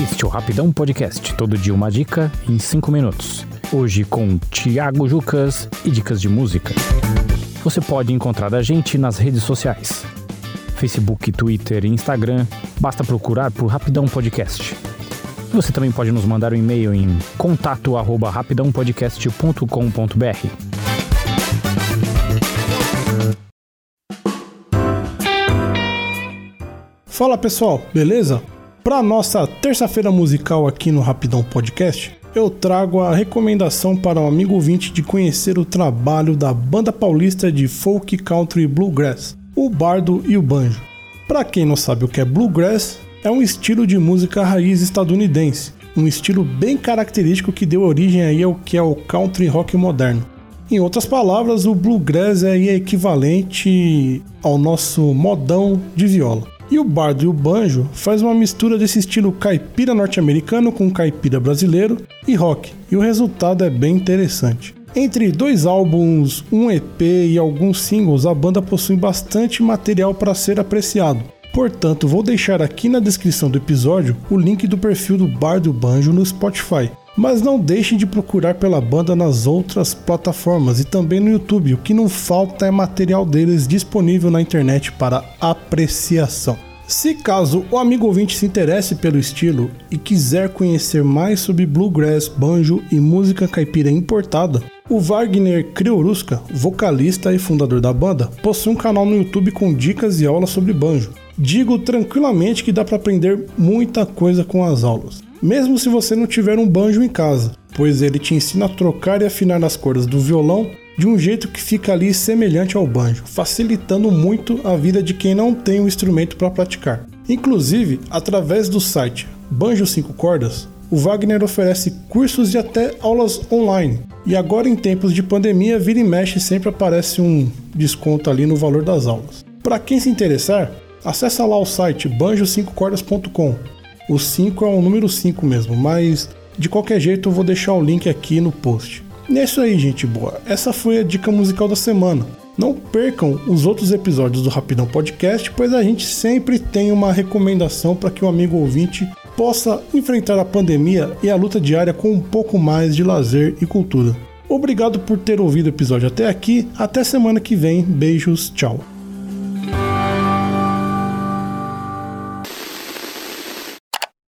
Este é o Rapidão Podcast. Todo dia uma dica em 5 minutos. Hoje com Thiago Jucas e dicas de música. Você pode encontrar a gente nas redes sociais. Facebook, Twitter e Instagram. Basta procurar por Rapidão Podcast. Você também pode nos mandar um e-mail em contato@rapidãopodcast.com.br. Fala pessoal, beleza? Para nossa terça-feira musical aqui no Rapidão Podcast, eu trago a recomendação para o um amigo ouvinte de conhecer o trabalho da banda paulista de folk country bluegrass, o Bardo e o Banjo. Para quem não sabe o que é bluegrass, é um estilo de música raiz estadunidense, um estilo bem característico que deu origem aí ao que é o country rock moderno. Em outras palavras, o bluegrass é equivalente ao nosso modão de viola. E o bardo e o banjo faz uma mistura desse estilo caipira norte-americano com caipira brasileiro e rock, e o resultado é bem interessante. Entre dois álbuns, um EP e alguns singles, a banda possui bastante material para ser apreciado. Portanto, vou deixar aqui na descrição do episódio o link do perfil do Bardo e o Banjo no Spotify. Mas não deixem de procurar pela banda nas outras plataformas e também no YouTube. O que não falta é material deles disponível na internet para apreciação. Se caso o amigo ouvinte se interesse pelo estilo e quiser conhecer mais sobre bluegrass, banjo e música caipira importada, o Wagner Criorusca, vocalista e fundador da banda, possui um canal no YouTube com dicas e aulas sobre banjo. Digo tranquilamente que dá para aprender muita coisa com as aulas mesmo se você não tiver um banjo em casa, pois ele te ensina a trocar e afinar as cordas do violão de um jeito que fica ali semelhante ao banjo, facilitando muito a vida de quem não tem o um instrumento para praticar. Inclusive, através do site Banjo 5 Cordas, o Wagner oferece cursos e até aulas online. E agora em tempos de pandemia, vira e mexe sempre aparece um desconto ali no valor das aulas. Para quem se interessar, acessa lá o site banjo5cordas.com o 5 é o número 5 mesmo, mas de qualquer jeito eu vou deixar o link aqui no post. E é isso aí, gente boa. Essa foi a dica musical da semana. Não percam os outros episódios do Rapidão Podcast, pois a gente sempre tem uma recomendação para que o amigo ouvinte possa enfrentar a pandemia e a luta diária com um pouco mais de lazer e cultura. Obrigado por ter ouvido o episódio até aqui. Até semana que vem. Beijos, tchau.